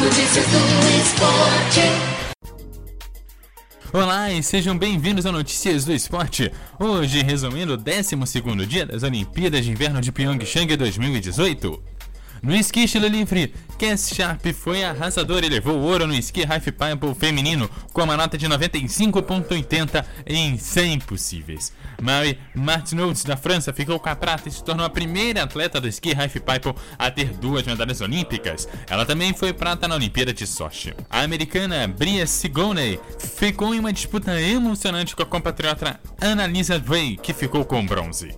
Notícias do esporte. Olá e sejam bem-vindos a Notícias do Esporte. Hoje, resumindo o 12 dia das Olimpíadas de Inverno de Pyeongchang 2018. No esqui estilo livre, Cass Sharp foi arrasador e levou ouro no esqui half pipe feminino com uma nota de 95.80 em 100 possíveis. Marie Martineau da França ficou com a prata e se tornou a primeira atleta do esqui half pipe a ter duas medalhas olímpicas. Ela também foi prata na Olimpíada de Sochi. A americana Bria Sigourney ficou em uma disputa emocionante com a compatriota Annalisa Bray, que ficou com bronze.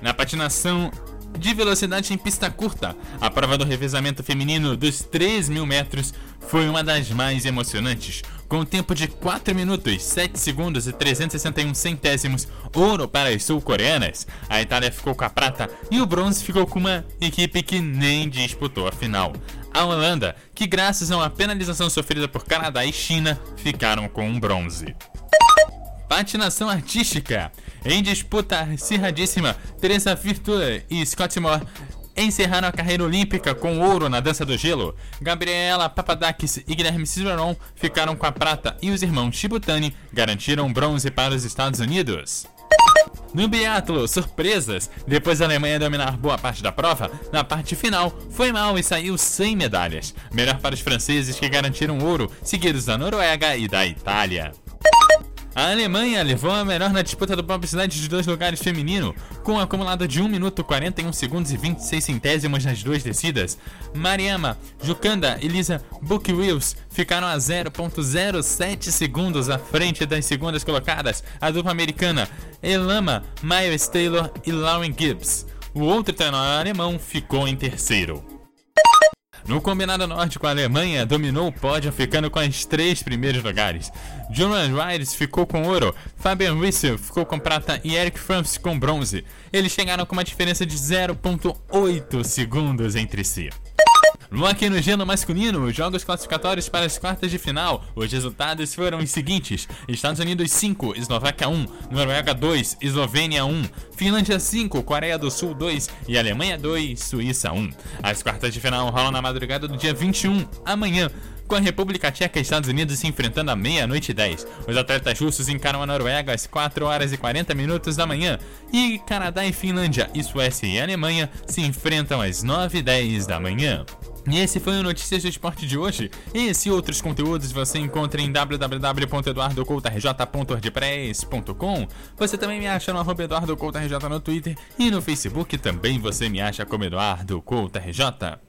Na patinação de velocidade em pista curta. A prova do revezamento feminino dos 3 mil metros foi uma das mais emocionantes, com um tempo de 4 minutos, 7 segundos e 361 centésimos, ouro para as sul-coreanas. A Itália ficou com a prata e o bronze ficou com uma equipe que nem disputou a final. A Holanda, que graças a uma penalização sofrida por Canadá e China, ficaram com um bronze. Patinação artística. Em disputa acirradíssima, Teresa Virtue e Scott Moore encerraram a carreira olímpica com ouro na dança do gelo. Gabriela Papadakis e Guilherme Cizeron ficaram com a prata e os irmãos Shibutani garantiram bronze para os Estados Unidos. No biatlo, surpresas! Depois da Alemanha dominar boa parte da prova, na parte final foi mal e saiu sem medalhas. Melhor para os franceses que garantiram ouro, seguidos da Noruega e da Itália. A Alemanha levou a melhor na disputa do bobsled de dois lugares feminino, com um acumulado de 1 minuto 41 segundos e 26 centésimos nas duas descidas. Mariama, Jukanda e Lisa Wills ficaram a 0.07 segundos à frente das segundas colocadas, a dupla americana Elama, Miles Taylor e Lauren Gibbs. O outro treinador alemão ficou em terceiro. No combinado nórdico, a Alemanha dominou o pódio ficando com os três primeiros lugares. Jonas Rydes ficou com ouro, Fabian Wissel ficou com prata e Eric Franz com bronze. Eles chegaram com uma diferença de 0.8 segundos entre si. Aqui no gelo masculino, jogos classificatórios para as quartas de final. Os resultados foram os seguintes: Estados Unidos 5, Eslováquia 1, Noruega 2, Eslovênia 1, Finlândia 5, Coreia do Sul 2 e Alemanha 2, Suíça 1. As quartas de final rolam na madrugada do dia 21, amanhã com a República Tcheca e Estados Unidos se enfrentando à meia-noite e 10. Os atletas russos encaram a Noruega às 4 horas e 40 minutos da manhã. E Canadá e Finlândia, e Suécia e Alemanha se enfrentam às 9 e 10 da manhã. E esse foi o Notícias do Esporte de hoje. Esse e outros conteúdos você encontra em www.eduardocoutarj.wordpress.com Você também me acha no arroba EduardoCoutarJ no Twitter e no Facebook também você me acha como Eduardo RJ.